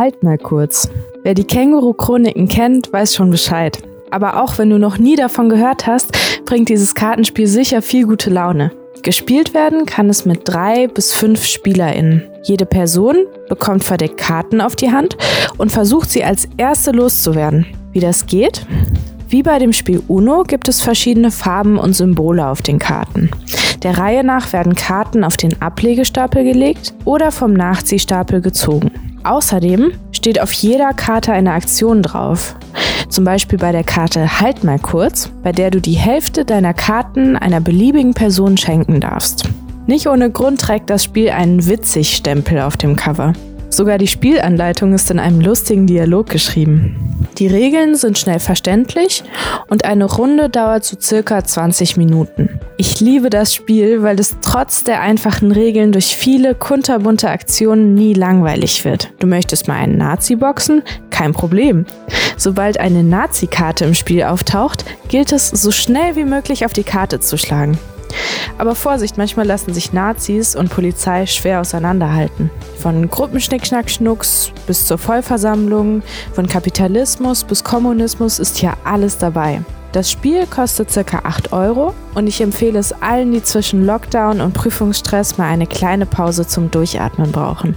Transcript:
Halt mal kurz. Wer die Känguru-Chroniken kennt, weiß schon Bescheid. Aber auch wenn du noch nie davon gehört hast, bringt dieses Kartenspiel sicher viel gute Laune. Gespielt werden kann es mit drei bis fünf SpielerInnen. Jede Person bekommt verdeckt Karten auf die Hand und versucht sie als erste loszuwerden. Wie das geht? Wie bei dem Spiel Uno gibt es verschiedene Farben und Symbole auf den Karten. Der Reihe nach werden Karten auf den Ablegestapel gelegt oder vom Nachziehstapel gezogen. Außerdem steht auf jeder Karte eine Aktion drauf. Zum Beispiel bei der Karte Halt mal kurz, bei der du die Hälfte deiner Karten einer beliebigen Person schenken darfst. Nicht ohne Grund trägt das Spiel einen Witzig-Stempel auf dem Cover. Sogar die Spielanleitung ist in einem lustigen Dialog geschrieben. Die Regeln sind schnell verständlich und eine Runde dauert so circa 20 Minuten. Ich liebe das Spiel, weil es trotz der einfachen Regeln durch viele kunterbunte Aktionen nie langweilig wird. Du möchtest mal einen Nazi boxen? Kein Problem. Sobald eine Nazi-Karte im Spiel auftaucht, gilt es, so schnell wie möglich auf die Karte zu schlagen. Aber Vorsicht, manchmal lassen sich Nazis und Polizei schwer auseinanderhalten. Von Gruppenschnickschnack-Schnucks bis zur Vollversammlung, von Kapitalismus bis Kommunismus ist hier alles dabei. Das Spiel kostet ca. 8 Euro und ich empfehle es allen, die zwischen Lockdown und Prüfungsstress mal eine kleine Pause zum Durchatmen brauchen.